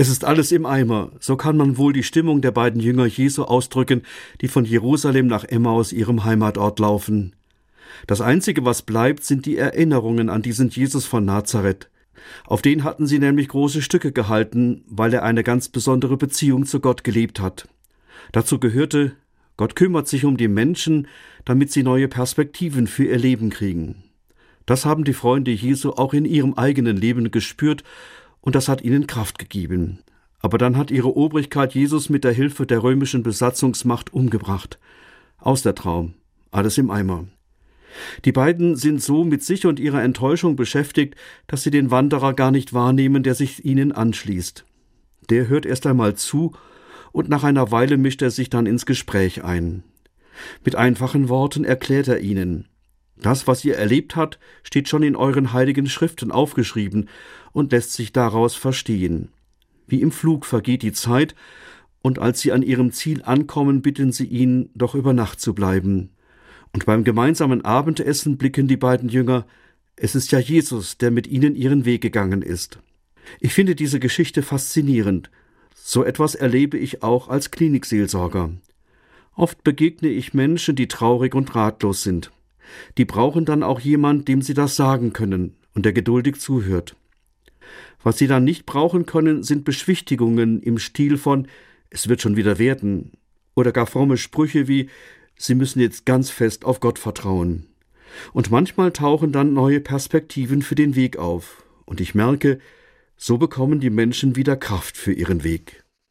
Es ist alles im Eimer, so kann man wohl die Stimmung der beiden Jünger Jesu ausdrücken, die von Jerusalem nach Emmaus ihrem Heimatort laufen. Das Einzige, was bleibt, sind die Erinnerungen an diesen Jesus von Nazareth. Auf den hatten sie nämlich große Stücke gehalten, weil er eine ganz besondere Beziehung zu Gott gelebt hat. Dazu gehörte, Gott kümmert sich um die Menschen, damit sie neue Perspektiven für ihr Leben kriegen. Das haben die Freunde Jesu auch in ihrem eigenen Leben gespürt und das hat ihnen Kraft gegeben. Aber dann hat ihre Obrigkeit Jesus mit der Hilfe der römischen Besatzungsmacht umgebracht. Aus der Traum. Alles im Eimer. Die beiden sind so mit sich und ihrer Enttäuschung beschäftigt, dass sie den Wanderer gar nicht wahrnehmen, der sich ihnen anschließt. Der hört erst einmal zu, und nach einer Weile mischt er sich dann ins Gespräch ein. Mit einfachen Worten erklärt er ihnen, das, was ihr erlebt habt, steht schon in euren heiligen Schriften aufgeschrieben und lässt sich daraus verstehen. Wie im Flug vergeht die Zeit, und als sie an ihrem Ziel ankommen, bitten sie ihn, doch über Nacht zu bleiben. Und beim gemeinsamen Abendessen blicken die beiden Jünger, es ist ja Jesus, der mit ihnen ihren Weg gegangen ist. Ich finde diese Geschichte faszinierend. So etwas erlebe ich auch als Klinikseelsorger. Oft begegne ich Menschen, die traurig und ratlos sind. Die brauchen dann auch jemand, dem sie das sagen können und der geduldig zuhört. Was sie dann nicht brauchen können, sind Beschwichtigungen im Stil von es wird schon wieder werden oder gar fromme Sprüche wie sie müssen jetzt ganz fest auf Gott vertrauen. Und manchmal tauchen dann neue Perspektiven für den Weg auf, und ich merke, so bekommen die Menschen wieder Kraft für ihren Weg.